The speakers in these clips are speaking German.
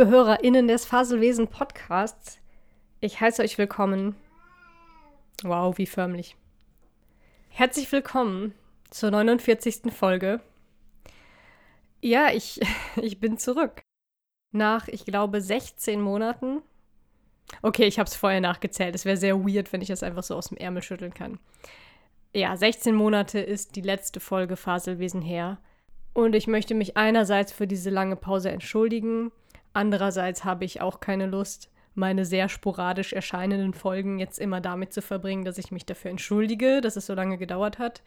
Liebe HörerInnen des Faselwesen Podcasts, ich heiße euch willkommen. Wow, wie förmlich. Herzlich willkommen zur 49. Folge. Ja, ich, ich bin zurück. Nach, ich glaube, 16 Monaten. Okay, ich habe es vorher nachgezählt. Es wäre sehr weird, wenn ich das einfach so aus dem Ärmel schütteln kann. Ja, 16 Monate ist die letzte Folge Faselwesen her. Und ich möchte mich einerseits für diese lange Pause entschuldigen. Andererseits habe ich auch keine Lust, meine sehr sporadisch erscheinenden Folgen jetzt immer damit zu verbringen, dass ich mich dafür entschuldige, dass es so lange gedauert hat.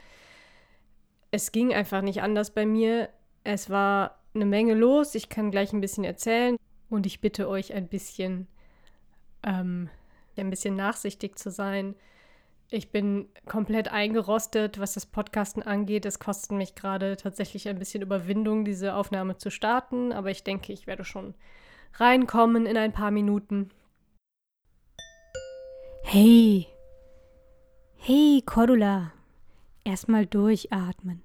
Es ging einfach nicht anders bei mir. Es war eine Menge los. Ich kann gleich ein bisschen erzählen und ich bitte euch ein bisschen, ähm, ein bisschen nachsichtig zu sein. Ich bin komplett eingerostet, was das Podcasten angeht. Es kostet mich gerade tatsächlich ein bisschen Überwindung, diese Aufnahme zu starten, aber ich denke, ich werde schon reinkommen in ein paar Minuten. Hey, hey, Cordula, erstmal durchatmen.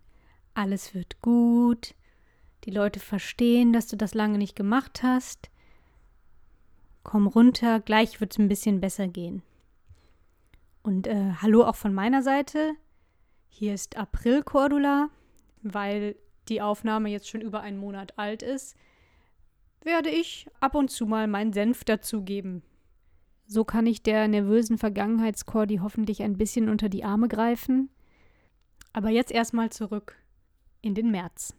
Alles wird gut. Die Leute verstehen, dass du das lange nicht gemacht hast. Komm runter, gleich wird es ein bisschen besser gehen. Und äh, hallo auch von meiner Seite. Hier ist April Cordula, weil die Aufnahme jetzt schon über einen Monat alt ist, werde ich ab und zu mal meinen Senf dazugeben. So kann ich der nervösen Vergangenheitscordi hoffentlich ein bisschen unter die Arme greifen. Aber jetzt erstmal zurück in den März.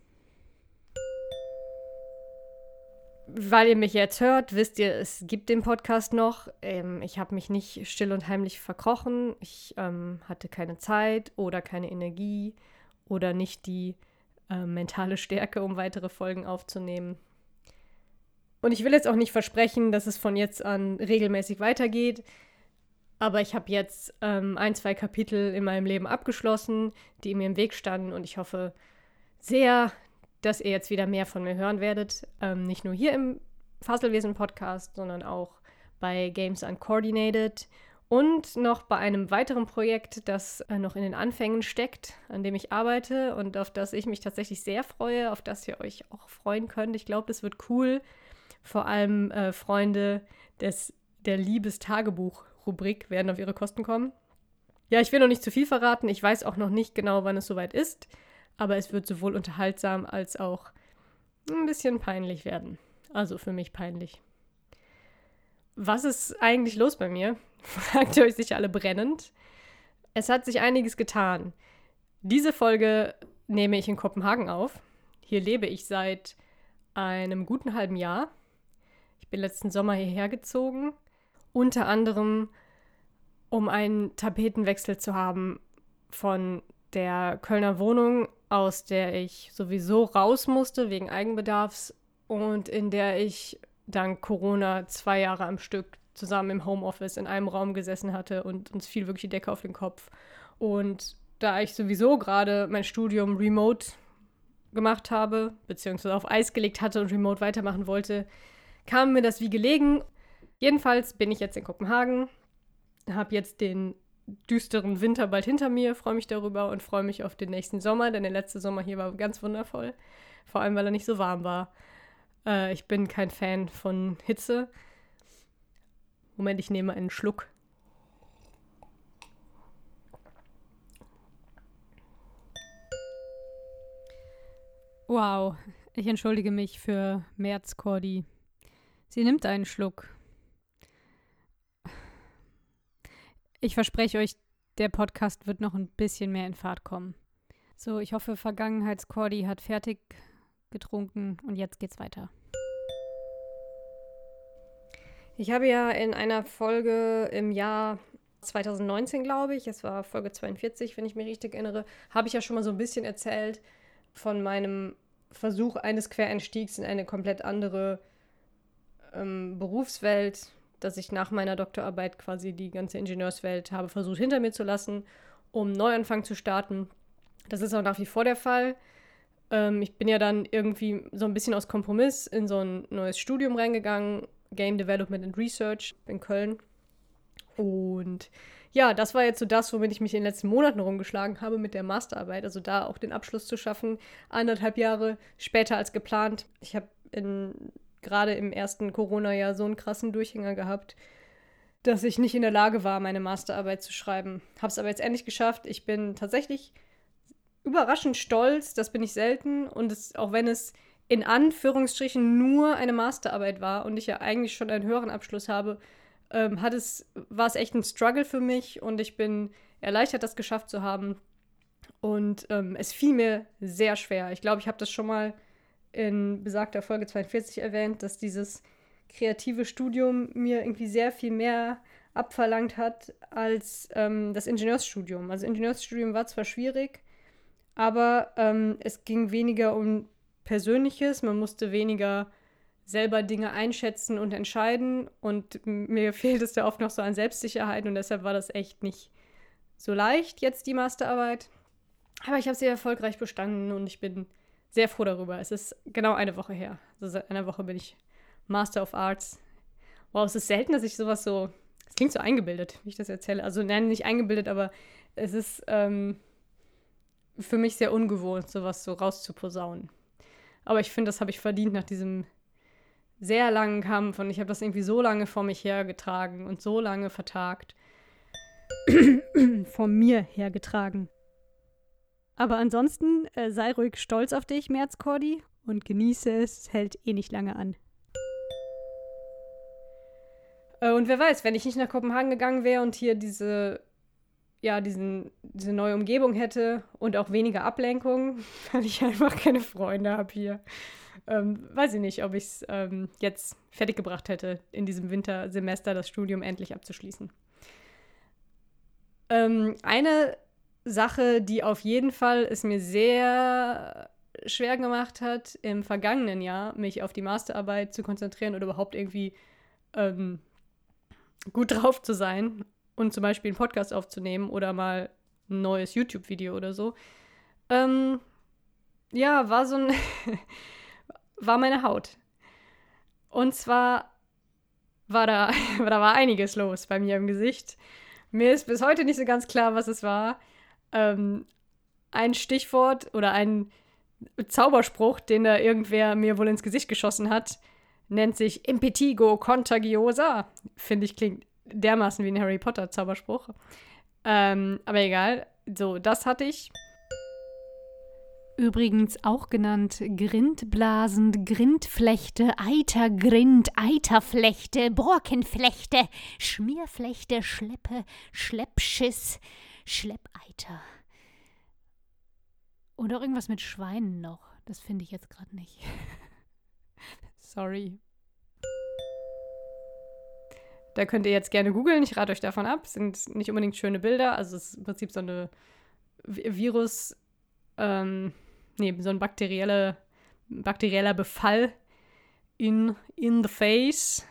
weil ihr mich jetzt hört, wisst ihr, es gibt den Podcast noch. Ähm, ich habe mich nicht still und heimlich verkrochen. Ich ähm, hatte keine Zeit oder keine Energie oder nicht die äh, mentale Stärke, um weitere Folgen aufzunehmen. Und ich will jetzt auch nicht versprechen, dass es von jetzt an regelmäßig weitergeht. Aber ich habe jetzt ähm, ein, zwei Kapitel in meinem Leben abgeschlossen, die mir im Weg standen. Und ich hoffe sehr, dass ihr jetzt wieder mehr von mir hören werdet. Ähm, nicht nur hier im Faselwesen-Podcast, sondern auch bei Games Uncoordinated und noch bei einem weiteren Projekt, das äh, noch in den Anfängen steckt, an dem ich arbeite und auf das ich mich tatsächlich sehr freue, auf das ihr euch auch freuen könnt. Ich glaube, das wird cool. Vor allem äh, Freunde des, der Liebestagebuch-Rubrik werden auf ihre Kosten kommen. Ja, ich will noch nicht zu viel verraten. Ich weiß auch noch nicht genau, wann es soweit ist aber es wird sowohl unterhaltsam als auch ein bisschen peinlich werden. Also für mich peinlich. Was ist eigentlich los bei mir? Fragt ihr euch sicher alle brennend. Es hat sich einiges getan. Diese Folge nehme ich in Kopenhagen auf. Hier lebe ich seit einem guten halben Jahr. Ich bin letzten Sommer hierher gezogen, unter anderem um einen Tapetenwechsel zu haben von der Kölner Wohnung aus der ich sowieso raus musste wegen Eigenbedarfs und in der ich dank Corona zwei Jahre am Stück zusammen im Homeoffice in einem Raum gesessen hatte und uns fiel wirklich die Decke auf den Kopf. Und da ich sowieso gerade mein Studium remote gemacht habe, beziehungsweise auf Eis gelegt hatte und remote weitermachen wollte, kam mir das wie gelegen. Jedenfalls bin ich jetzt in Kopenhagen, habe jetzt den düsteren Winter bald hinter mir, freue mich darüber und freue mich auf den nächsten Sommer, denn der letzte Sommer hier war ganz wundervoll. Vor allem, weil er nicht so warm war. Äh, ich bin kein Fan von Hitze. Moment, ich nehme einen Schluck. Wow, ich entschuldige mich für März Cordy. Sie nimmt einen Schluck. Ich verspreche euch, der Podcast wird noch ein bisschen mehr in Fahrt kommen. So, ich hoffe, Vergangenheitscordy hat fertig getrunken und jetzt geht's weiter. Ich habe ja in einer Folge im Jahr 2019, glaube ich, es war Folge 42, wenn ich mich richtig erinnere, habe ich ja schon mal so ein bisschen erzählt von meinem Versuch eines Quereinstiegs in eine komplett andere ähm, Berufswelt, dass ich nach meiner Doktorarbeit quasi die ganze Ingenieurswelt habe versucht hinter mir zu lassen, um Neuanfang zu starten. Das ist auch nach wie vor der Fall. Ähm, ich bin ja dann irgendwie so ein bisschen aus Kompromiss in so ein neues Studium reingegangen, Game Development and Research in Köln. Und ja, das war jetzt so das, womit ich mich in den letzten Monaten rumgeschlagen habe mit der Masterarbeit. Also da auch den Abschluss zu schaffen, anderthalb Jahre später als geplant. Ich habe in gerade im ersten Corona-Jahr so einen krassen Durchhänger gehabt, dass ich nicht in der Lage war, meine Masterarbeit zu schreiben. Habe es aber jetzt endlich geschafft. Ich bin tatsächlich überraschend stolz, das bin ich selten. Und es, auch wenn es in Anführungsstrichen nur eine Masterarbeit war und ich ja eigentlich schon einen höheren Abschluss habe, ähm, hat es, war es echt ein Struggle für mich und ich bin erleichtert, das geschafft zu haben. Und ähm, es fiel mir sehr schwer. Ich glaube, ich habe das schon mal in besagter Folge 42 erwähnt, dass dieses kreative Studium mir irgendwie sehr viel mehr abverlangt hat als ähm, das Ingenieursstudium. Also Ingenieursstudium war zwar schwierig, aber ähm, es ging weniger um Persönliches, man musste weniger selber Dinge einschätzen und entscheiden und mir fehlt es da oft noch so an Selbstsicherheit und deshalb war das echt nicht so leicht jetzt die Masterarbeit. Aber ich habe sie erfolgreich bestanden und ich bin sehr froh darüber. Es ist genau eine Woche her. Also seit einer Woche bin ich Master of Arts. Wow, es ist selten, dass ich sowas so. Es klingt so eingebildet, wie ich das erzähle. Also, nein, nicht eingebildet, aber es ist ähm, für mich sehr ungewohnt, sowas so rauszuposaunen. Aber ich finde, das habe ich verdient nach diesem sehr langen Kampf und ich habe das irgendwie so lange vor mich hergetragen und so lange vertagt. vor mir hergetragen. Aber ansonsten äh, sei ruhig stolz auf dich, Märzkordi, und genieße es. Es hält eh nicht lange an. Äh, und wer weiß, wenn ich nicht nach Kopenhagen gegangen wäre und hier diese, ja, diesen, diese neue Umgebung hätte und auch weniger Ablenkung, weil ich einfach keine Freunde habe hier. Ähm, weiß ich nicht, ob ich es ähm, jetzt fertiggebracht hätte, in diesem Wintersemester das Studium endlich abzuschließen. Ähm, eine Sache, die auf jeden Fall es mir sehr schwer gemacht hat, im vergangenen Jahr mich auf die Masterarbeit zu konzentrieren oder überhaupt irgendwie ähm, gut drauf zu sein und zum Beispiel einen Podcast aufzunehmen oder mal ein neues YouTube-Video oder so. Ähm, ja, war so ein. war meine Haut. Und zwar war da, da war einiges los bei mir im Gesicht. Mir ist bis heute nicht so ganz klar, was es war. Ähm, ein Stichwort oder ein Zauberspruch, den da irgendwer mir wohl ins Gesicht geschossen hat, nennt sich Impetigo Contagiosa. Finde ich, klingt dermaßen wie ein Harry Potter Zauberspruch. Ähm, aber egal. So, das hatte ich. Übrigens auch genannt Grindblasen, Grindflechte, Eitergrind, Eiterflechte, Borkenflechte, Schmierflechte, Schleppe, Schleppschiss, Schleppeiter. Und auch irgendwas mit Schweinen noch. Das finde ich jetzt gerade nicht. Sorry. Da könnt ihr jetzt gerne googeln. Ich rate euch davon ab. Sind nicht unbedingt schöne Bilder. Also es ist im Prinzip so eine Virus, ähm, nee, so ein bakterielle, bakterieller Befall in, in the face.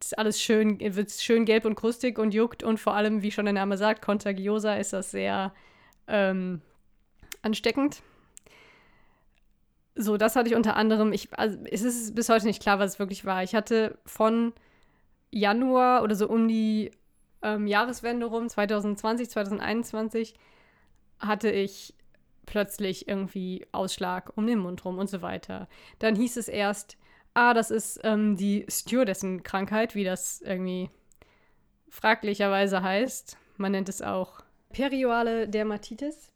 Ist alles schön, wird schön gelb und krustig und juckt und vor allem, wie schon der Name sagt, contagiosa ist das sehr ähm, ansteckend. So, das hatte ich unter anderem. Ich, also, es ist bis heute nicht klar, was es wirklich war. Ich hatte von Januar oder so um die ähm, Jahreswende rum, 2020, 2021, hatte ich plötzlich irgendwie Ausschlag um den Mund rum und so weiter. Dann hieß es erst, ah, das ist ähm, die Stewardessen-Krankheit, wie das irgendwie fraglicherweise heißt. Man nennt es auch perioale Dermatitis.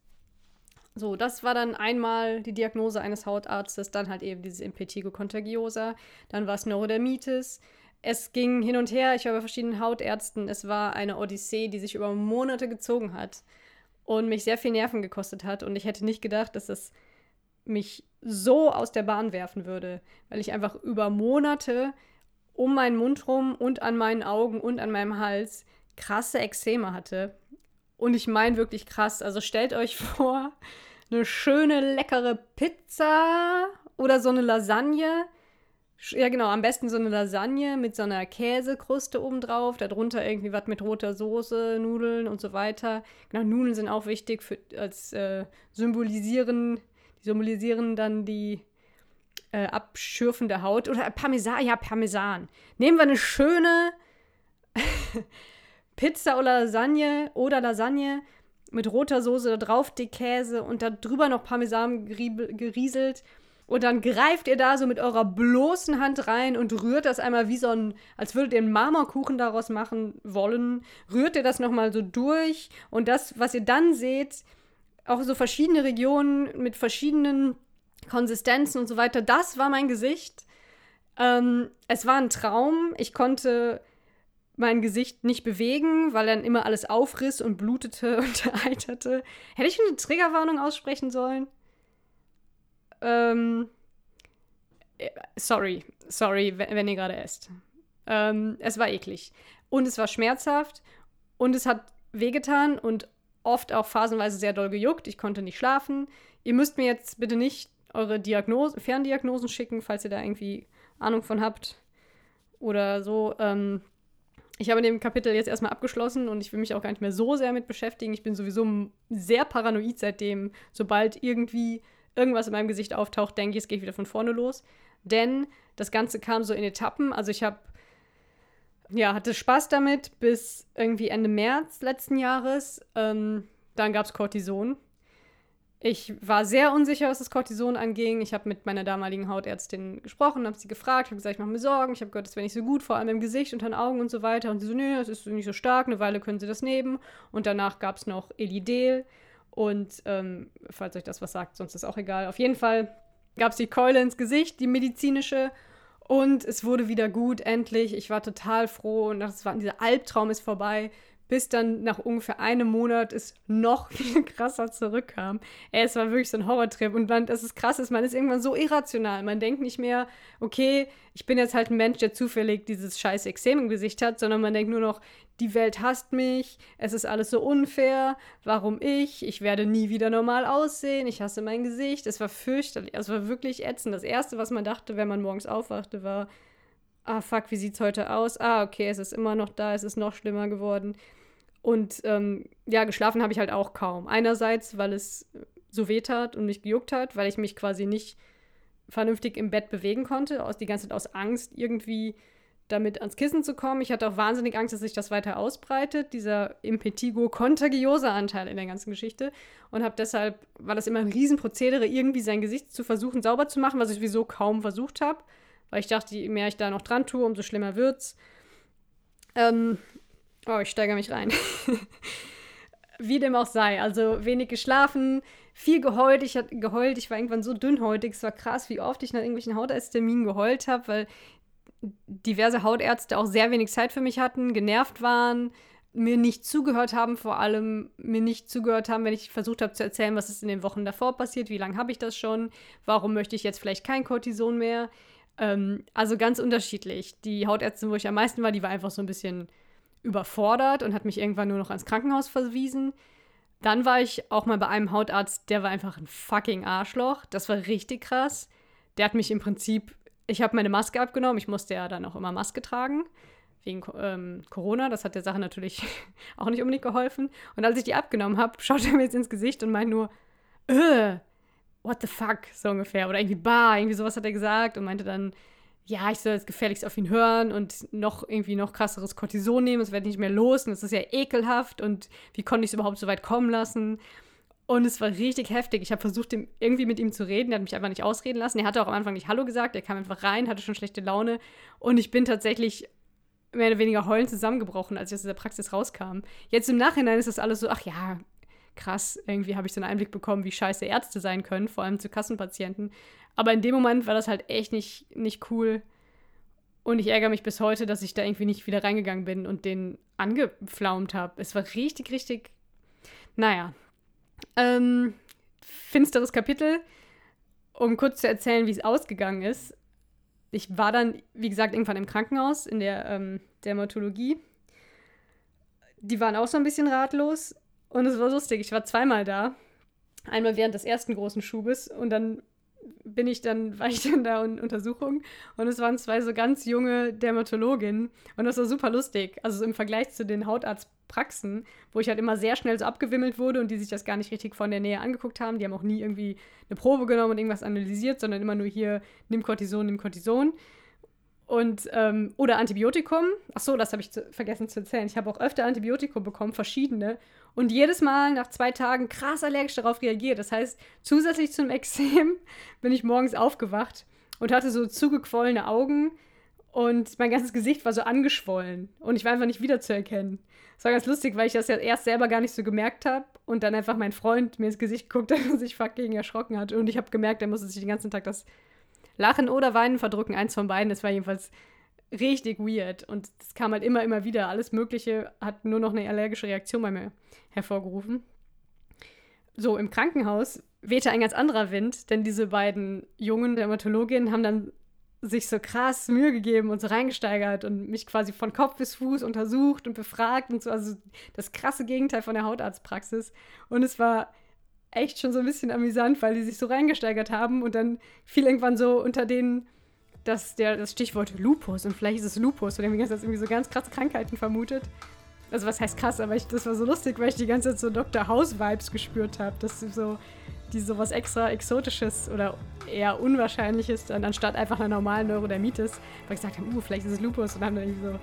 So, das war dann einmal die Diagnose eines Hautarztes, dann halt eben dieses Impetigo contagiosa, dann war es Neurodermitis. Es ging hin und her, ich war bei verschiedenen Hautärzten. Es war eine Odyssee, die sich über Monate gezogen hat und mich sehr viel Nerven gekostet hat. Und ich hätte nicht gedacht, dass es mich so aus der Bahn werfen würde, weil ich einfach über Monate um meinen Mund rum und an meinen Augen und an meinem Hals krasse Ekzeme hatte. Und ich meine wirklich krass. Also stellt euch vor, eine schöne, leckere Pizza oder so eine Lasagne. Ja, genau, am besten so eine Lasagne mit so einer Käsekruste obendrauf, darunter irgendwie was mit roter Soße, Nudeln und so weiter. Genau, Nudeln sind auch wichtig für, als äh, symbolisieren, die symbolisieren dann die äh, abschürfende Haut. Oder Parmesan, ja, Parmesan. Nehmen wir eine schöne Pizza oder Lasagne oder Lasagne mit roter Soße, da drauf die Käse und da drüber noch Parmesan gerieselt Und dann greift ihr da so mit eurer bloßen Hand rein und rührt das einmal wie so ein, als würdet ihr einen Marmorkuchen daraus machen wollen. Rührt ihr das nochmal so durch. Und das, was ihr dann seht, auch so verschiedene Regionen mit verschiedenen Konsistenzen und so weiter, das war mein Gesicht. Ähm, es war ein Traum. Ich konnte mein Gesicht nicht bewegen, weil dann immer alles aufriss und blutete und eiterte. Hätte ich eine Triggerwarnung aussprechen sollen? Ähm, äh, sorry, sorry, wenn, ihr gerade esst. Ähm, es war eklig. Und es war schmerzhaft und es hat wehgetan und oft auch phasenweise sehr doll gejuckt. Ich konnte nicht schlafen. Ihr müsst mir jetzt bitte nicht eure Diagnose, Ferndiagnosen schicken, falls ihr da irgendwie Ahnung von habt oder so. Ähm, ich habe in dem Kapitel jetzt erstmal abgeschlossen und ich will mich auch gar nicht mehr so sehr mit beschäftigen. Ich bin sowieso sehr paranoid seitdem, sobald irgendwie irgendwas in meinem Gesicht auftaucht, denke ich, es geht wieder von vorne los. Denn das Ganze kam so in Etappen. Also ich habe, ja, hatte Spaß damit bis irgendwie Ende März letzten Jahres. Ähm, dann gab es Cortison. Ich war sehr unsicher, was das Cortison anging. Ich habe mit meiner damaligen Hautärztin gesprochen, habe sie gefragt, habe gesagt, ich mache mir Sorgen. Ich habe gehört, das wäre nicht so gut, vor allem im Gesicht, unter den Augen und so weiter. Und sie so, nee, das ist nicht so stark, eine Weile können sie das nehmen. Und danach gab es noch Elidel. Und ähm, falls euch das was sagt, sonst ist auch egal. Auf jeden Fall gab es die Keule ins Gesicht, die medizinische. Und es wurde wieder gut, endlich. Ich war total froh und das war, dieser Albtraum ist vorbei bis dann nach ungefähr einem Monat es noch viel krasser zurückkam. Ey, es war wirklich so ein Horrortrip. Und dann, das ist krass, man ist irgendwann so irrational. Man denkt nicht mehr, okay, ich bin jetzt halt ein Mensch, der zufällig dieses scheiß Exem im Gesicht hat, sondern man denkt nur noch, die Welt hasst mich, es ist alles so unfair, warum ich, ich werde nie wieder normal aussehen, ich hasse mein Gesicht. Es war fürchterlich, es war wirklich ätzend. Das Erste, was man dachte, wenn man morgens aufwachte, war, ah fuck, wie sieht's heute aus? Ah, okay, es ist immer noch da, es ist noch schlimmer geworden. Und ähm, ja, geschlafen habe ich halt auch kaum. Einerseits, weil es so weh tat und mich gejuckt hat, weil ich mich quasi nicht vernünftig im Bett bewegen konnte, aus, die ganze Zeit aus Angst, irgendwie damit ans Kissen zu kommen. Ich hatte auch wahnsinnig Angst, dass sich das weiter ausbreitet, dieser Impetigo-Contagiosa-Anteil in der ganzen Geschichte. Und habe deshalb, war das immer ein Riesenprozedere, irgendwie sein Gesicht zu versuchen, sauber zu machen, was ich sowieso kaum versucht habe. Weil ich dachte, je mehr ich da noch dran tue, umso schlimmer wird's. Ähm, Oh, ich steigere mich rein. Wie dem auch sei. Also wenig geschlafen, viel geheult. Ich hatte geheult. Ich war irgendwann so dünnhäutig. Es war krass, wie oft ich nach irgendwelchen Hautarztterminen geheult habe, weil diverse Hautärzte auch sehr wenig Zeit für mich hatten, genervt waren, mir nicht zugehört haben, vor allem mir nicht zugehört haben, wenn ich versucht habe zu erzählen, was ist in den Wochen davor passiert, wie lange habe ich das schon, warum möchte ich jetzt vielleicht kein Cortison mehr. Ähm, also ganz unterschiedlich. Die Hautärztin, wo ich am meisten war, die war einfach so ein bisschen überfordert und hat mich irgendwann nur noch ans Krankenhaus verwiesen. Dann war ich auch mal bei einem Hautarzt, der war einfach ein fucking Arschloch. Das war richtig krass. Der hat mich im Prinzip, ich habe meine Maske abgenommen, ich musste ja dann auch immer Maske tragen, wegen ähm, Corona. Das hat der Sache natürlich auch nicht unbedingt geholfen. Und als ich die abgenommen habe, schaut er mir jetzt ins Gesicht und meint nur, äh, what the fuck, so ungefähr. Oder irgendwie, bah, irgendwie sowas hat er gesagt und meinte dann, ja, ich soll jetzt gefährlichst auf ihn hören und noch irgendwie noch krasseres Cortison nehmen, es wird nicht mehr los und es ist ja ekelhaft und wie konnte ich es überhaupt so weit kommen lassen? Und es war richtig heftig. Ich habe versucht, irgendwie mit ihm zu reden. Er hat mich einfach nicht ausreden lassen. Er hatte auch am Anfang nicht Hallo gesagt. Er kam einfach rein, hatte schon schlechte Laune. Und ich bin tatsächlich mehr oder weniger heulend zusammengebrochen, als ich aus dieser Praxis rauskam. Jetzt im Nachhinein ist das alles so, ach ja, krass, irgendwie habe ich so einen Einblick bekommen, wie scheiße Ärzte sein können, vor allem zu Kassenpatienten. Aber in dem Moment war das halt echt nicht, nicht cool. Und ich ärgere mich bis heute, dass ich da irgendwie nicht wieder reingegangen bin und den angepflaumt habe. Es war richtig, richtig. Naja. Ähm, finsteres Kapitel. Um kurz zu erzählen, wie es ausgegangen ist. Ich war dann, wie gesagt, irgendwann im Krankenhaus in der ähm, Dermatologie. Die waren auch so ein bisschen ratlos. Und es war lustig. Ich war zweimal da. Einmal während des ersten großen Schubes und dann bin ich dann, war ich dann da in Untersuchung und es waren zwei so ganz junge Dermatologinnen und das war super lustig. Also so im Vergleich zu den Hautarztpraxen, wo ich halt immer sehr schnell so abgewimmelt wurde und die sich das gar nicht richtig von der Nähe angeguckt haben. Die haben auch nie irgendwie eine Probe genommen und irgendwas analysiert, sondern immer nur hier, nimm Cortison, nimm Cortison. Und, ähm, oder Antibiotikum. Ach so, das habe ich zu, vergessen zu erzählen. Ich habe auch öfter Antibiotikum bekommen, verschiedene. Und jedes Mal nach zwei Tagen krass allergisch darauf reagiert. Das heißt, zusätzlich zum Exem bin ich morgens aufgewacht und hatte so zugequollene Augen und mein ganzes Gesicht war so angeschwollen und ich war einfach nicht wiederzuerkennen. Das war ganz lustig, weil ich das ja erst selber gar nicht so gemerkt habe und dann einfach mein Freund mir ins Gesicht geguckt hat und sich fucking erschrocken hat. Und ich habe gemerkt, er musste sich den ganzen Tag das Lachen oder Weinen verdrücken, eins von beiden. Das war jedenfalls richtig weird und das kam halt immer, immer wieder. Alles Mögliche hat nur noch eine allergische Reaktion bei mir hervorgerufen. So, im Krankenhaus wehte ein ganz anderer Wind, denn diese beiden jungen Dermatologinnen haben dann sich so krass Mühe gegeben und so reingesteigert und mich quasi von Kopf bis Fuß untersucht und befragt und so. Also das krasse Gegenteil von der Hautarztpraxis. Und es war echt schon so ein bisschen amüsant, weil die sich so reingesteigert haben und dann fiel irgendwann so unter denen das, der, das Stichwort Lupus und vielleicht ist es Lupus haben die irgendwie so ganz krasse Krankheiten vermutet. Also was heißt krass, aber ich, das war so lustig, weil ich die ganze Zeit so Dr. House-Vibes gespürt habe. Das so die sowas extra Exotisches oder eher Unwahrscheinliches, dann anstatt einfach einer normalen Neurodermitis, weil ich gesagt habe, uh, vielleicht ist es Lupus und haben dann irgendwie so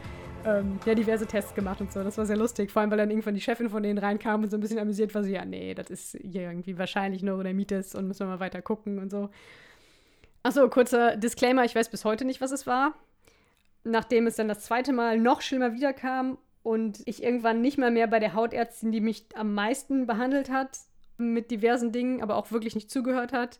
ähm, ja, diverse Tests gemacht und so. Das war sehr lustig, vor allem, weil dann irgendwann die Chefin von denen reinkam und so ein bisschen amüsiert war, so, ja, nee, das ist hier irgendwie wahrscheinlich Neurodermitis und müssen wir mal weiter gucken und so. Achso, kurzer Disclaimer, ich weiß bis heute nicht, was es war. Nachdem es dann das zweite Mal noch schlimmer wiederkam und ich irgendwann nicht mal mehr bei der Hautärztin, die mich am meisten behandelt hat, mit diversen Dingen, aber auch wirklich nicht zugehört hat.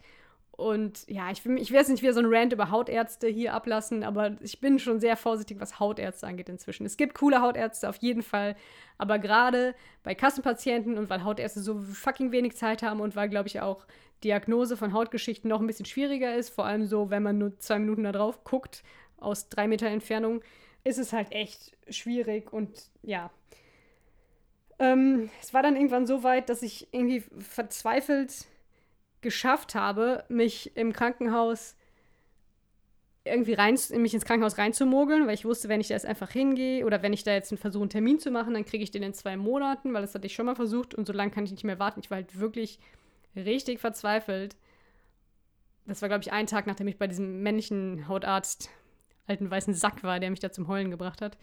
Und ja, ich will, ich will jetzt nicht wieder so ein Rant über Hautärzte hier ablassen, aber ich bin schon sehr vorsichtig, was Hautärzte angeht inzwischen. Es gibt coole Hautärzte auf jeden Fall, aber gerade bei Kassenpatienten und weil Hautärzte so fucking wenig Zeit haben und weil, glaube ich, auch Diagnose von Hautgeschichten noch ein bisschen schwieriger ist, vor allem so, wenn man nur zwei Minuten da drauf guckt, aus drei Meter Entfernung, ist es halt echt schwierig und ja, ähm, es war dann irgendwann so weit, dass ich irgendwie verzweifelt geschafft habe, mich im Krankenhaus irgendwie rein, mich ins Krankenhaus reinzumogeln, weil ich wusste, wenn ich da jetzt einfach hingehe oder wenn ich da jetzt versuche, einen Termin zu machen, dann kriege ich den in zwei Monaten, weil das hatte ich schon mal versucht und so lange kann ich nicht mehr warten. Ich war halt wirklich richtig verzweifelt. Das war, glaube ich, ein Tag, nachdem ich bei diesem männlichen Hautarzt, alten weißen Sack war, der mich da zum Heulen gebracht hat.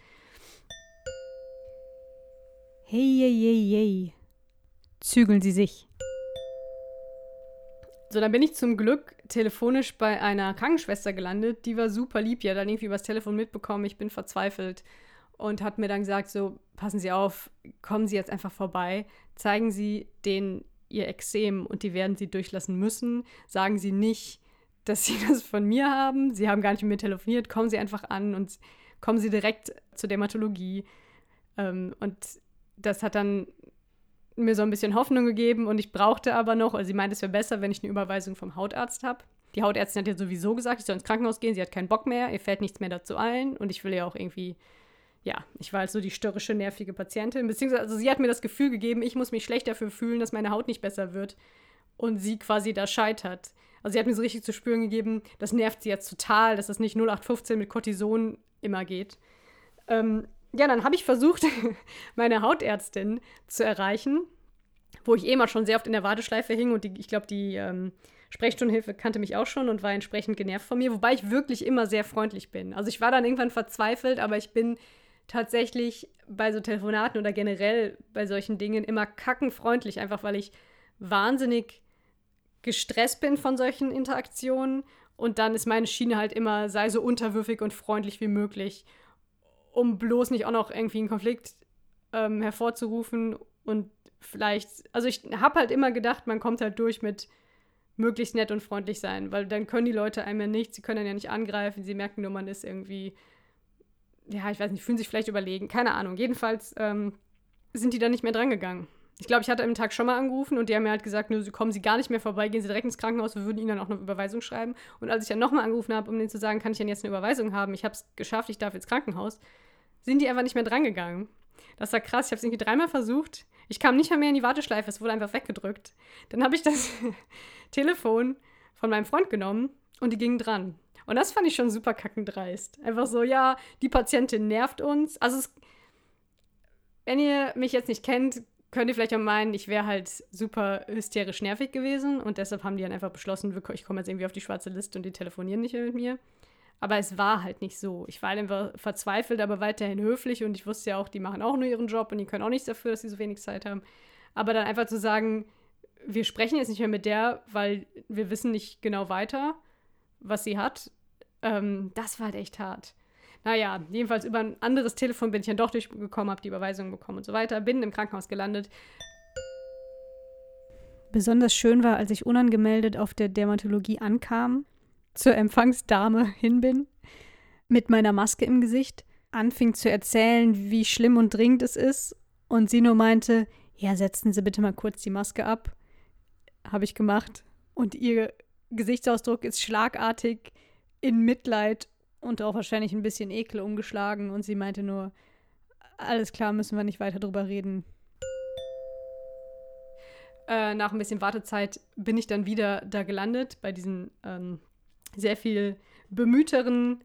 Hey, hey, hey, hey. Zügeln Sie sich. So, dann bin ich zum Glück telefonisch bei einer Krankenschwester gelandet. Die war super lieb. Die hat dann irgendwie übers Telefon mitbekommen, ich bin verzweifelt. Und hat mir dann gesagt: So, passen Sie auf, kommen Sie jetzt einfach vorbei. Zeigen Sie denen Ihr Exem und die werden Sie durchlassen müssen. Sagen Sie nicht, dass Sie das von mir haben. Sie haben gar nicht mit mir telefoniert. Kommen Sie einfach an und kommen Sie direkt zur Dermatologie. Ähm, und das hat dann mir so ein bisschen Hoffnung gegeben und ich brauchte aber noch, also sie meinte, es wäre besser, wenn ich eine Überweisung vom Hautarzt habe. Die Hautärztin hat ja sowieso gesagt, ich soll ins Krankenhaus gehen, sie hat keinen Bock mehr, ihr fällt nichts mehr dazu ein und ich will ja auch irgendwie, ja, ich war halt so die störrische, nervige Patientin, beziehungsweise also sie hat mir das Gefühl gegeben, ich muss mich schlecht dafür fühlen, dass meine Haut nicht besser wird und sie quasi da scheitert. Also sie hat mir so richtig zu spüren gegeben, das nervt sie jetzt total, dass das nicht 0815 mit Cortison immer geht. Ähm, ja, dann habe ich versucht, meine Hautärztin zu erreichen, wo ich eh mal schon sehr oft in der Warteschleife hing und die, ich glaube, die ähm, Sprechstundenhilfe kannte mich auch schon und war entsprechend genervt von mir, wobei ich wirklich immer sehr freundlich bin. Also ich war dann irgendwann verzweifelt, aber ich bin tatsächlich bei so Telefonaten oder generell bei solchen Dingen immer kackenfreundlich, einfach weil ich wahnsinnig gestresst bin von solchen Interaktionen. Und dann ist meine Schiene halt immer, sei so unterwürfig und freundlich wie möglich um bloß nicht auch noch irgendwie einen Konflikt ähm, hervorzurufen und vielleicht, also ich habe halt immer gedacht, man kommt halt durch mit möglichst nett und freundlich sein, weil dann können die Leute einem ja nichts, sie können dann ja nicht angreifen, sie merken nur, man ist irgendwie, ja, ich weiß nicht, fühlen sich vielleicht überlegen, keine Ahnung. Jedenfalls ähm, sind die dann nicht mehr drangegangen. Ich glaube, ich hatte am Tag schon mal angerufen und die haben mir halt gesagt, nö, kommen Sie gar nicht mehr vorbei, gehen Sie direkt ins Krankenhaus, wir würden Ihnen dann auch eine Überweisung schreiben. Und als ich dann nochmal angerufen habe, um denen zu sagen, kann ich denn jetzt eine Überweisung haben, ich habe es geschafft, ich darf ins Krankenhaus, sind die einfach nicht mehr drangegangen. Das war krass, ich habe es irgendwie dreimal versucht. Ich kam nicht mehr, mehr in die Warteschleife, es wurde einfach weggedrückt. Dann habe ich das Telefon von meinem Freund genommen und die gingen dran. Und das fand ich schon super kackendreist. Einfach so, ja, die Patientin nervt uns. Also, es, wenn ihr mich jetzt nicht kennt, könnt ihr vielleicht auch meinen, ich wäre halt super hysterisch nervig gewesen und deshalb haben die dann einfach beschlossen, ich komme jetzt irgendwie auf die schwarze Liste und die telefonieren nicht mehr mit mir. Aber es war halt nicht so. Ich war einfach verzweifelt, aber weiterhin höflich und ich wusste ja auch, die machen auch nur ihren Job und die können auch nichts dafür, dass sie so wenig Zeit haben. Aber dann einfach zu sagen, wir sprechen jetzt nicht mehr mit der, weil wir wissen nicht genau weiter, was sie hat, ähm, das war halt echt hart. Naja, jedenfalls über ein anderes Telefon bin ich dann doch durchgekommen, habe die Überweisung bekommen und so weiter, bin im Krankenhaus gelandet. Besonders schön war, als ich unangemeldet auf der Dermatologie ankam, zur Empfangsdame hin bin, mit meiner Maske im Gesicht, anfing zu erzählen, wie schlimm und dringend es ist, und sie nur meinte, ja, setzen Sie bitte mal kurz die Maske ab. Habe ich gemacht. Und ihr Gesichtsausdruck ist schlagartig in Mitleid und auch wahrscheinlich ein bisschen Ekel umgeschlagen. Und sie meinte nur, alles klar, müssen wir nicht weiter drüber reden. Äh, nach ein bisschen Wartezeit bin ich dann wieder da gelandet, bei diesen ähm, sehr viel bemühteren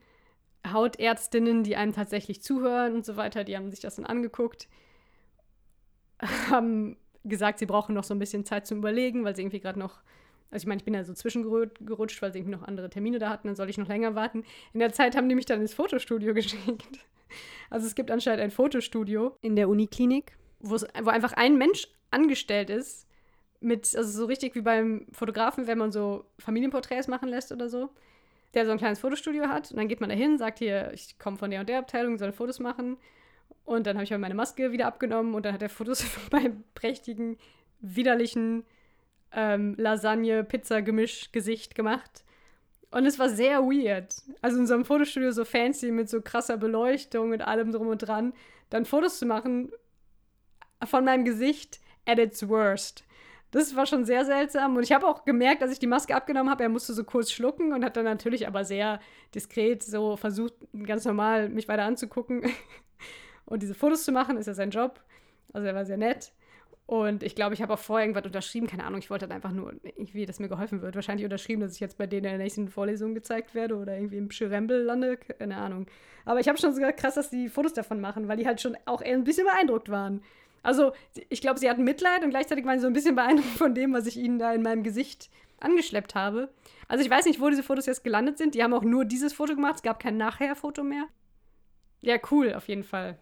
Hautärztinnen, die einem tatsächlich zuhören und so weiter. Die haben sich das dann angeguckt, haben gesagt, sie brauchen noch so ein bisschen Zeit zum Überlegen, weil sie irgendwie gerade noch also ich meine, ich bin ja so zwischengerutscht, weil sie irgendwie noch andere Termine da hatten, dann soll ich noch länger warten. In der Zeit haben die mich dann ins Fotostudio geschickt. Also es gibt anscheinend ein Fotostudio in der Uniklinik, wo einfach ein Mensch angestellt ist, mit, also so richtig wie beim Fotografen, wenn man so Familienporträts machen lässt oder so, der so ein kleines Fotostudio hat. Und dann geht man da hin, sagt hier, ich komme von der und der Abteilung, soll Fotos machen. Und dann habe ich halt meine Maske wieder abgenommen und dann hat er Fotos von meinem prächtigen, widerlichen ähm, Lasagne-Pizza-Gemisch-Gesicht gemacht. Und es war sehr weird. Also in so einem Fotostudio so fancy mit so krasser Beleuchtung und allem drum und dran, dann Fotos zu machen von meinem Gesicht at its worst. Das war schon sehr seltsam. Und ich habe auch gemerkt, als ich die Maske abgenommen habe, er musste so kurz schlucken und hat dann natürlich aber sehr diskret so versucht, ganz normal mich weiter anzugucken und diese Fotos zu machen. Ist ja sein Job. Also er war sehr nett. Und ich glaube, ich habe auch vorher irgendwas unterschrieben, keine Ahnung, ich wollte halt einfach nur irgendwie, dass mir geholfen wird. Wahrscheinlich unterschrieben, dass ich jetzt bei denen in der nächsten Vorlesung gezeigt werde oder irgendwie im Schirembel lande, keine Ahnung. Aber ich habe schon sogar krass, dass die Fotos davon machen, weil die halt schon auch ein bisschen beeindruckt waren. Also, ich glaube, sie hatten Mitleid und gleichzeitig waren sie so ein bisschen beeindruckt von dem, was ich ihnen da in meinem Gesicht angeschleppt habe. Also, ich weiß nicht, wo diese Fotos jetzt gelandet sind. Die haben auch nur dieses Foto gemacht. Es gab kein Nachher-Foto mehr. Ja, cool, auf jeden Fall.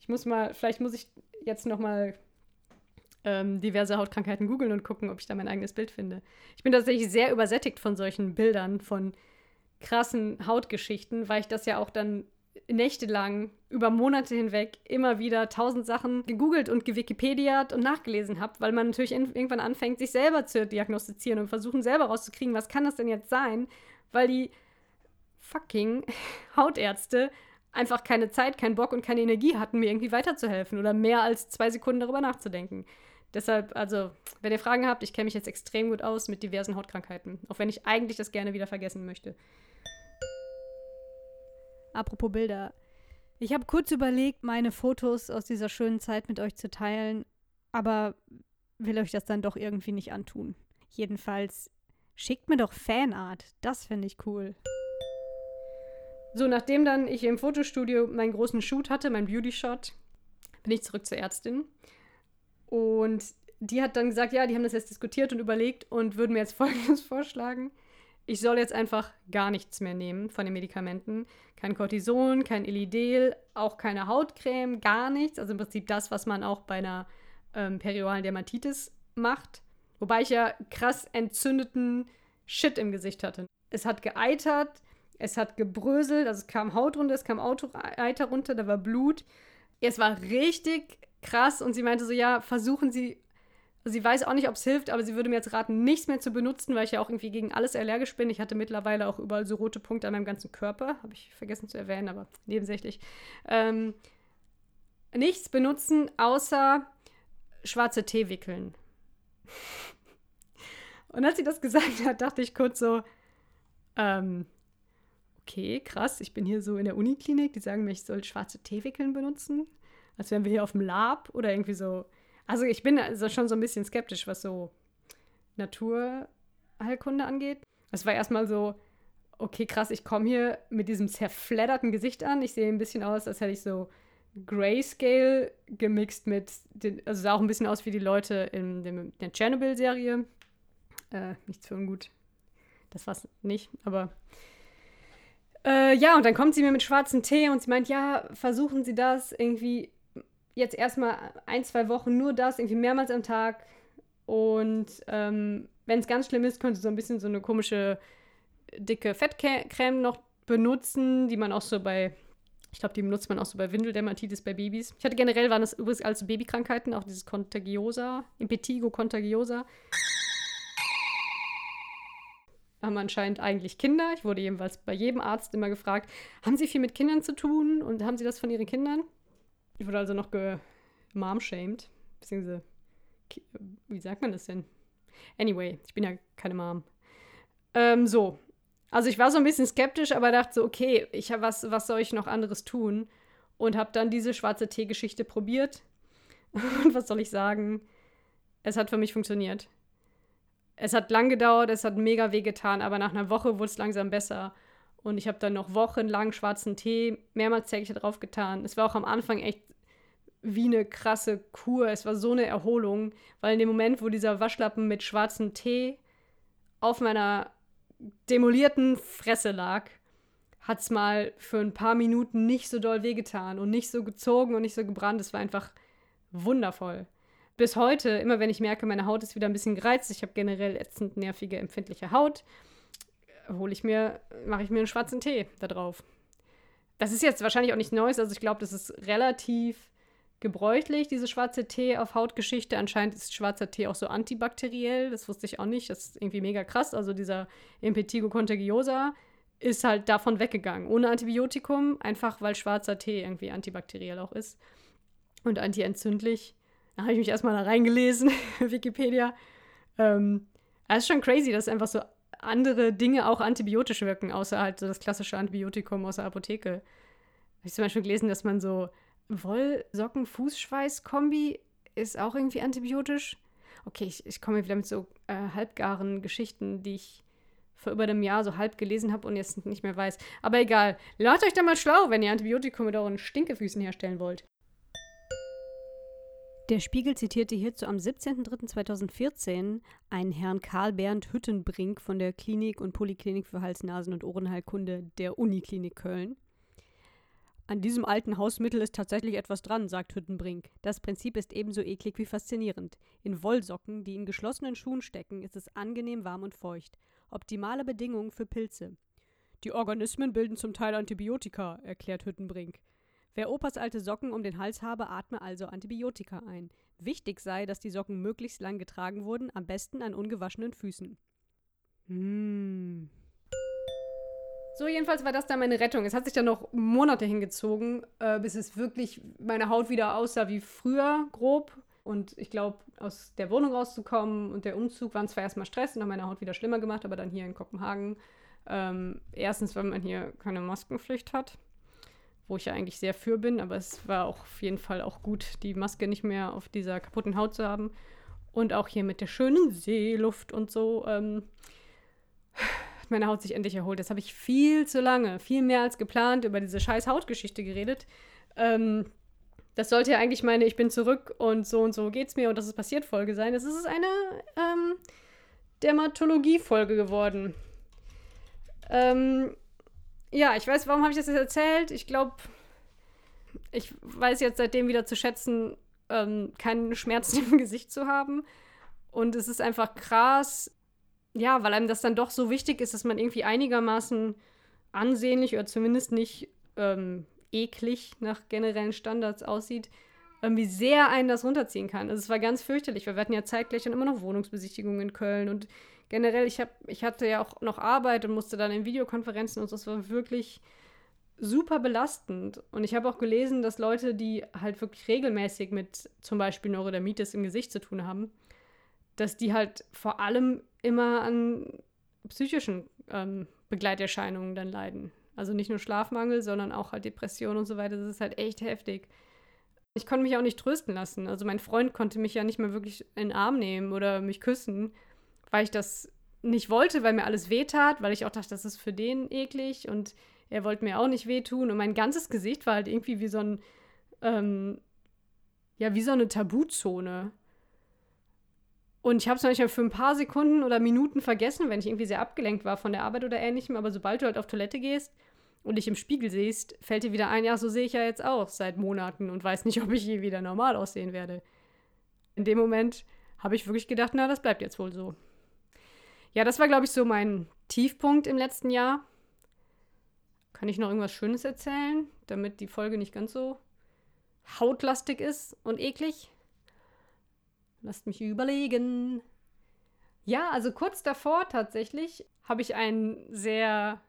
Ich muss mal, vielleicht muss ich jetzt noch mal ähm, diverse Hautkrankheiten googeln und gucken, ob ich da mein eigenes Bild finde. Ich bin tatsächlich sehr übersättigt von solchen Bildern, von krassen Hautgeschichten, weil ich das ja auch dann nächtelang über Monate hinweg immer wieder tausend Sachen gegoogelt und gewikipediert und nachgelesen habe, weil man natürlich irgendwann anfängt, sich selber zu diagnostizieren und versuchen selber rauszukriegen, was kann das denn jetzt sein, weil die fucking Hautärzte einfach keine Zeit, keinen Bock und keine Energie hatten, mir irgendwie weiterzuhelfen oder mehr als zwei Sekunden darüber nachzudenken. Deshalb, also, wenn ihr Fragen habt, ich kenne mich jetzt extrem gut aus mit diversen Hautkrankheiten, auch wenn ich eigentlich das gerne wieder vergessen möchte. Apropos Bilder. Ich habe kurz überlegt, meine Fotos aus dieser schönen Zeit mit euch zu teilen, aber will euch das dann doch irgendwie nicht antun. Jedenfalls schickt mir doch Fanart. Das finde ich cool. So, nachdem dann ich im Fotostudio meinen großen Shoot hatte, meinen Beauty-Shot, bin ich zurück zur Ärztin und die hat dann gesagt, ja, die haben das jetzt diskutiert und überlegt und würden mir jetzt Folgendes vorschlagen. Ich soll jetzt einfach gar nichts mehr nehmen von den Medikamenten. Kein Cortison, kein Elidel, auch keine Hautcreme, gar nichts. Also im Prinzip das, was man auch bei einer ähm, perioralen Dermatitis macht. Wobei ich ja krass entzündeten Shit im Gesicht hatte. Es hat geeitert, es hat gebröselt, also es kam Haut runter, es kam Eiter runter, da war Blut. Es war richtig krass und sie meinte so, ja, versuchen Sie, sie weiß auch nicht, ob es hilft, aber sie würde mir jetzt raten, nichts mehr zu benutzen, weil ich ja auch irgendwie gegen alles allergisch bin. Ich hatte mittlerweile auch überall so rote Punkte an meinem ganzen Körper, habe ich vergessen zu erwähnen, aber nebensächlich. Ähm, nichts benutzen, außer schwarze Tee wickeln. Und als sie das gesagt hat, dachte ich kurz so, ähm, okay, krass, ich bin hier so in der Uniklinik, die sagen mir, ich soll schwarze Tee wickeln benutzen als wären wir hier auf dem Lab oder irgendwie so. Also ich bin also schon so ein bisschen skeptisch, was so Naturheilkunde angeht. Es war erstmal so, okay, krass, ich komme hier mit diesem zerfledderten Gesicht an. Ich sehe ein bisschen aus, als hätte ich so Grayscale gemixt mit, den, also sah auch ein bisschen aus wie die Leute in, dem, der Chernobyl-Serie. Äh, nichts für ungut. Das war's nicht, aber Äh, ja, und dann kommt sie mir mit schwarzem Tee und sie meint, ja, versuchen Sie das irgendwie jetzt erstmal ein, zwei Wochen nur das, irgendwie mehrmals am Tag. Und ähm, wenn es ganz schlimm ist, könnte so ein bisschen so eine komische dicke Fettcreme noch benutzen, die man auch so bei, ich glaube, die benutzt man auch so bei Windeldermatitis bei Babys. Ich hatte generell, waren das übrigens alles Babykrankheiten, auch dieses Contagiosa, Impetigo contagiosa. Haben anscheinend eigentlich Kinder. Ich wurde jedenfalls bei jedem Arzt immer gefragt, haben Sie viel mit Kindern zu tun und haben Sie das von Ihren Kindern? Ich wurde also noch gemom-shamed, beziehungsweise, wie sagt man das denn? Anyway, ich bin ja keine Mom. Ähm, so, also ich war so ein bisschen skeptisch, aber dachte so, okay, ich hab was, was soll ich noch anderes tun? Und habe dann diese schwarze Tee-Geschichte probiert. Und was soll ich sagen? Es hat für mich funktioniert. Es hat lang gedauert, es hat mega weh getan, aber nach einer Woche wurde es langsam besser. Und ich habe dann noch wochenlang schwarzen Tee mehrmals täglich drauf getan. Es war auch am Anfang echt wie eine krasse Kur. Es war so eine Erholung, weil in dem Moment, wo dieser Waschlappen mit schwarzem Tee auf meiner demolierten Fresse lag, hat es mal für ein paar Minuten nicht so doll wehgetan und nicht so gezogen und nicht so gebrannt. Es war einfach wundervoll. Bis heute, immer wenn ich merke, meine Haut ist wieder ein bisschen gereizt, ich habe generell ätzend nervige, empfindliche Haut, hole ich mir, mache ich mir einen schwarzen Tee da drauf. Das ist jetzt wahrscheinlich auch nicht Neues, also ich glaube, das ist relativ gebräuchlich, diese schwarze Tee auf Hautgeschichte. Anscheinend ist schwarzer Tee auch so antibakteriell. Das wusste ich auch nicht. Das ist irgendwie mega krass. Also dieser Impetigo contagiosa ist halt davon weggegangen. Ohne Antibiotikum, einfach weil schwarzer Tee irgendwie antibakteriell auch ist. Und antientzündlich. Da habe ich mich erstmal da reingelesen, Wikipedia. Ähm, es ist schon crazy, dass einfach so andere Dinge auch antibiotisch wirken, außer halt so das klassische Antibiotikum aus der Apotheke. Habe ich zum Beispiel gelesen, dass man so Wollsocken-Fußschweiß-Kombi ist auch irgendwie antibiotisch. Okay, ich, ich komme wieder mit so äh, halbgaren Geschichten, die ich vor über einem Jahr so halb gelesen habe und jetzt nicht mehr weiß. Aber egal, lasst euch da mal schlau, wenn ihr Antibiotikum mit euren Stinkefüßen herstellen wollt. Der Spiegel zitierte hierzu am 17.03.2014 einen Herrn Karl Bernd Hüttenbrink von der Klinik und Poliklinik für Hals-, Nasen- und Ohrenheilkunde der Uniklinik Köln. An diesem alten Hausmittel ist tatsächlich etwas dran, sagt Hüttenbrink. Das Prinzip ist ebenso eklig wie faszinierend. In Wollsocken, die in geschlossenen Schuhen stecken, ist es angenehm warm und feucht. Optimale Bedingungen für Pilze. Die Organismen bilden zum Teil Antibiotika, erklärt Hüttenbrink. Wer Opas alte Socken um den Hals habe, atme also Antibiotika ein. Wichtig sei, dass die Socken möglichst lang getragen wurden, am besten an ungewaschenen Füßen. Mmh. So, jedenfalls war das dann meine Rettung. Es hat sich dann noch Monate hingezogen, äh, bis es wirklich meine Haut wieder aussah wie früher, grob. Und ich glaube, aus der Wohnung rauszukommen und der Umzug waren zwar erstmal Stress und haben meine Haut wieder schlimmer gemacht, aber dann hier in Kopenhagen. Ähm, erstens, weil man hier keine Maskenpflicht hat, wo ich ja eigentlich sehr für bin, aber es war auch auf jeden Fall auch gut, die Maske nicht mehr auf dieser kaputten Haut zu haben. Und auch hier mit der schönen Seeluft und so. Ähm, meine Haut sich endlich erholt. Jetzt habe ich viel zu lange, viel mehr als geplant, über diese scheiß Hautgeschichte geredet. Ähm, das sollte ja eigentlich meine Ich bin zurück und so und so geht's mir und das ist passiert Folge sein. Es ist eine ähm, Dermatologie-Folge geworden. Ähm, ja, ich weiß, warum habe ich das jetzt erzählt? Ich glaube, ich weiß jetzt seitdem wieder zu schätzen, ähm, keinen Schmerz im Gesicht zu haben. Und es ist einfach krass, ja, weil einem das dann doch so wichtig ist, dass man irgendwie einigermaßen ansehnlich oder zumindest nicht ähm, eklig nach generellen Standards aussieht, ähm, wie sehr einen das runterziehen kann. Also es war ganz fürchterlich, weil wir hatten ja zeitgleich dann immer noch Wohnungsbesichtigungen in Köln und generell, ich, hab, ich hatte ja auch noch Arbeit und musste dann in Videokonferenzen und so, es war wirklich super belastend. Und ich habe auch gelesen, dass Leute, die halt wirklich regelmäßig mit zum Beispiel Neurodermitis im Gesicht zu tun haben, dass die halt vor allem immer an psychischen ähm, Begleiterscheinungen dann leiden. Also nicht nur Schlafmangel, sondern auch halt Depression und so weiter. Das ist halt echt heftig. Ich konnte mich auch nicht trösten lassen. Also mein Freund konnte mich ja nicht mehr wirklich in den Arm nehmen oder mich küssen, weil ich das nicht wollte, weil mir alles wehtat, weil ich auch dachte, das ist für den eklig und er wollte mir auch nicht wehtun. Und mein ganzes Gesicht war halt irgendwie wie so ein, ähm, ja, wie so eine Tabuzone. Und ich habe es manchmal für ein paar Sekunden oder Minuten vergessen, wenn ich irgendwie sehr abgelenkt war von der Arbeit oder ähnlichem. Aber sobald du halt auf Toilette gehst und dich im Spiegel siehst, fällt dir wieder ein, ja, so sehe ich ja jetzt auch seit Monaten und weiß nicht, ob ich je wieder normal aussehen werde. In dem Moment habe ich wirklich gedacht, na, das bleibt jetzt wohl so. Ja, das war, glaube ich, so mein Tiefpunkt im letzten Jahr. Kann ich noch irgendwas Schönes erzählen, damit die Folge nicht ganz so hautlastig ist und eklig? Lasst mich überlegen. Ja, also kurz davor tatsächlich habe ich ein sehr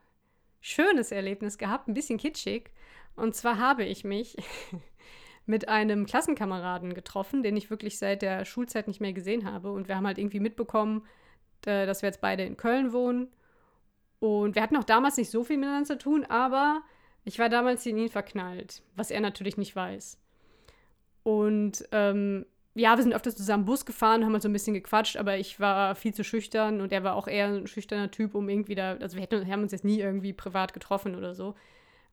schönes Erlebnis gehabt, ein bisschen kitschig. Und zwar habe ich mich mit einem Klassenkameraden getroffen, den ich wirklich seit der Schulzeit nicht mehr gesehen habe. Und wir haben halt irgendwie mitbekommen, dass wir jetzt beide in Köln wohnen. Und wir hatten auch damals nicht so viel miteinander zu tun, aber ich war damals in ihn verknallt, was er natürlich nicht weiß. Und ähm, ja, wir sind öfters zusammen Bus gefahren, haben halt so ein bisschen gequatscht, aber ich war viel zu schüchtern und er war auch eher ein schüchterner Typ, um irgendwie da, also wir, hätten, wir haben uns jetzt nie irgendwie privat getroffen oder so.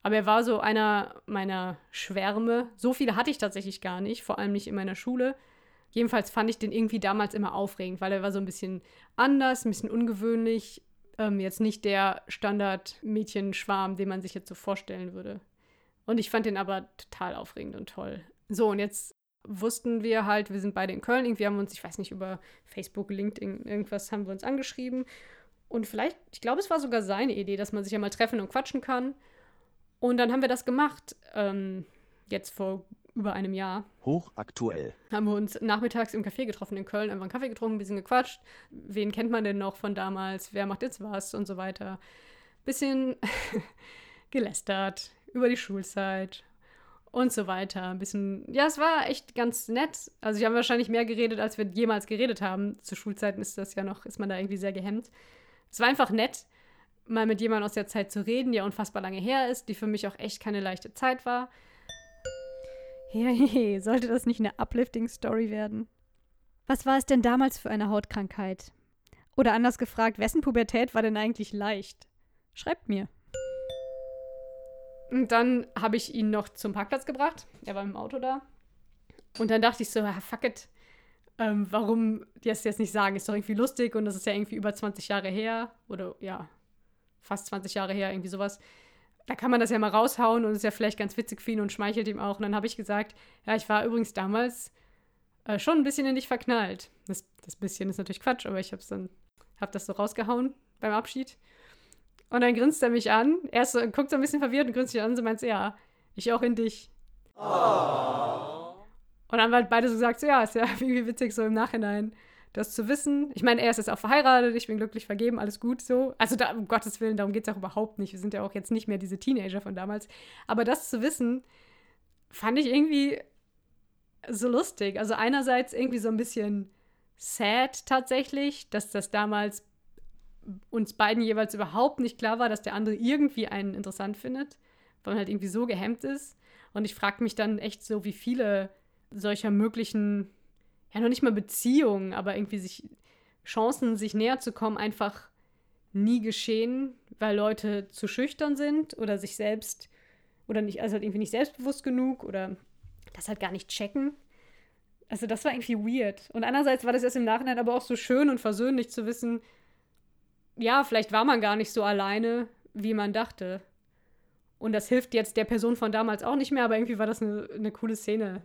Aber er war so einer meiner Schwärme. So viele hatte ich tatsächlich gar nicht, vor allem nicht in meiner Schule. Jedenfalls fand ich den irgendwie damals immer aufregend, weil er war so ein bisschen anders, ein bisschen ungewöhnlich. Ähm, jetzt nicht der Standard-Mädchenschwarm, den man sich jetzt so vorstellen würde. Und ich fand den aber total aufregend und toll. So, und jetzt wussten wir halt, wir sind beide in Köln, irgendwie haben wir uns, ich weiß nicht, über Facebook, LinkedIn, irgendwas haben wir uns angeschrieben. Und vielleicht, ich glaube, es war sogar seine Idee, dass man sich ja mal treffen und quatschen kann. Und dann haben wir das gemacht, ähm, jetzt vor über einem Jahr. Hochaktuell. Haben wir uns nachmittags im Café getroffen in Köln, einfach einen Kaffee getrunken, ein bisschen gequatscht. Wen kennt man denn noch von damals? Wer macht jetzt was und so weiter. Bisschen gelästert über die Schulzeit und so weiter. Ein bisschen, ja, es war echt ganz nett. Also, wir haben wahrscheinlich mehr geredet, als wir jemals geredet haben. Zu Schulzeiten ist das ja noch, ist man da irgendwie sehr gehemmt. Es war einfach nett, mal mit jemandem aus der Zeit zu reden, die ja unfassbar lange her ist, die für mich auch echt keine leichte Zeit war. Hey, sollte das nicht eine Uplifting-Story werden? Was war es denn damals für eine Hautkrankheit? Oder anders gefragt, wessen Pubertät war denn eigentlich leicht? Schreibt mir. Und dann habe ich ihn noch zum Parkplatz gebracht. Er war im Auto da. Und dann dachte ich so, ah, fuck it. Ähm, warum das jetzt nicht sagen? Ist doch irgendwie lustig und das ist ja irgendwie über 20 Jahre her. Oder ja, fast 20 Jahre her, irgendwie sowas. Da kann man das ja mal raushauen und ist ja vielleicht ganz witzig für ihn und schmeichelt ihm auch. Und dann habe ich gesagt, ja, ich war übrigens damals äh, schon ein bisschen in dich verknallt. Das, das bisschen ist natürlich Quatsch, aber ich habe dann, hab das so rausgehauen beim Abschied. Und dann grinst er mich an. Er so, guckt so ein bisschen verwirrt und grinst mich an und so meint, ja, ich auch in dich. Oh. Und dann haben wir halt beide so gesagt, so, ja, ist ja irgendwie witzig so im Nachhinein, das zu wissen. Ich meine, er ist jetzt auch verheiratet, ich bin glücklich vergeben, alles gut so. Also da, um Gottes Willen, darum geht es auch überhaupt nicht. Wir sind ja auch jetzt nicht mehr diese Teenager von damals. Aber das zu wissen, fand ich irgendwie so lustig. Also einerseits irgendwie so ein bisschen sad tatsächlich, dass das damals uns beiden jeweils überhaupt nicht klar war, dass der andere irgendwie einen interessant findet, weil man halt irgendwie so gehemmt ist. Und ich frage mich dann echt so, wie viele solcher möglichen, ja noch nicht mal Beziehungen, aber irgendwie sich Chancen, sich näher zu kommen, einfach nie geschehen, weil Leute zu schüchtern sind oder sich selbst oder nicht, also halt irgendwie nicht selbstbewusst genug oder das halt gar nicht checken. Also das war irgendwie weird. Und andererseits war das erst im Nachhinein aber auch so schön und versöhnlich zu wissen, ja, vielleicht war man gar nicht so alleine, wie man dachte. Und das hilft jetzt der Person von damals auch nicht mehr, aber irgendwie war das eine, eine coole Szene.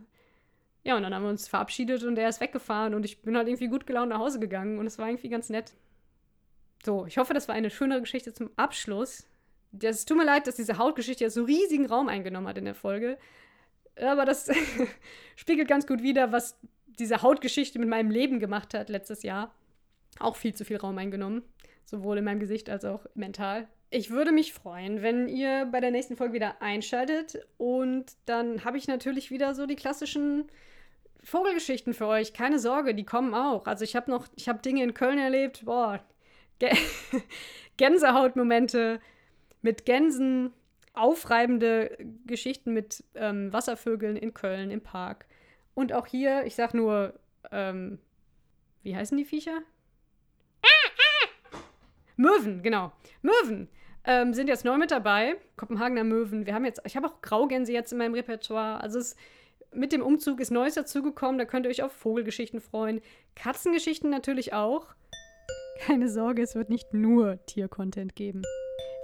Ja, und dann haben wir uns verabschiedet und er ist weggefahren und ich bin halt irgendwie gut gelaunt nach Hause gegangen und es war irgendwie ganz nett. So, ich hoffe, das war eine schönere Geschichte zum Abschluss. Es tut mir leid, dass diese Hautgeschichte jetzt so riesigen Raum eingenommen hat in der Folge. Aber das spiegelt ganz gut wider, was diese Hautgeschichte mit meinem Leben gemacht hat letztes Jahr. Auch viel zu viel Raum eingenommen sowohl in meinem Gesicht als auch mental. Ich würde mich freuen, wenn ihr bei der nächsten Folge wieder einschaltet und dann habe ich natürlich wieder so die klassischen Vogelgeschichten für euch. Keine Sorge, die kommen auch. Also ich habe noch, ich habe Dinge in Köln erlebt, boah, Gänsehautmomente mit Gänsen, aufreibende Geschichten mit ähm, Wasservögeln in Köln im Park. Und auch hier, ich sag nur, ähm, wie heißen die Viecher? Möwen, genau. Möwen ähm, sind jetzt neu mit dabei. Kopenhagener Möwen. Wir haben jetzt, ich habe auch Graugänse jetzt in meinem Repertoire. Also es, mit dem Umzug ist Neues dazugekommen. Da könnt ihr euch auf Vogelgeschichten freuen. Katzengeschichten natürlich auch. Keine Sorge, es wird nicht nur Tiercontent geben.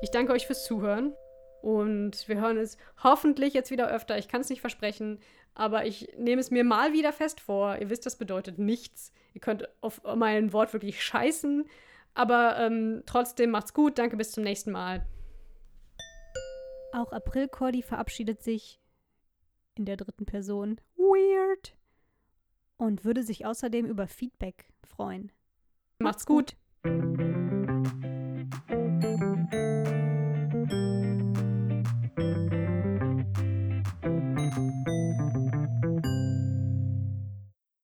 Ich danke euch fürs Zuhören Und wir hören es hoffentlich jetzt wieder öfter. Ich kann es nicht versprechen, aber ich nehme es mir mal wieder fest vor. Ihr wisst, das bedeutet nichts. Ihr könnt auf mein Wort wirklich scheißen. Aber ähm, trotzdem macht's gut. Danke, bis zum nächsten Mal. Auch April Cordy verabschiedet sich in der dritten Person. Weird. Und würde sich außerdem über Feedback freuen. Macht's gut.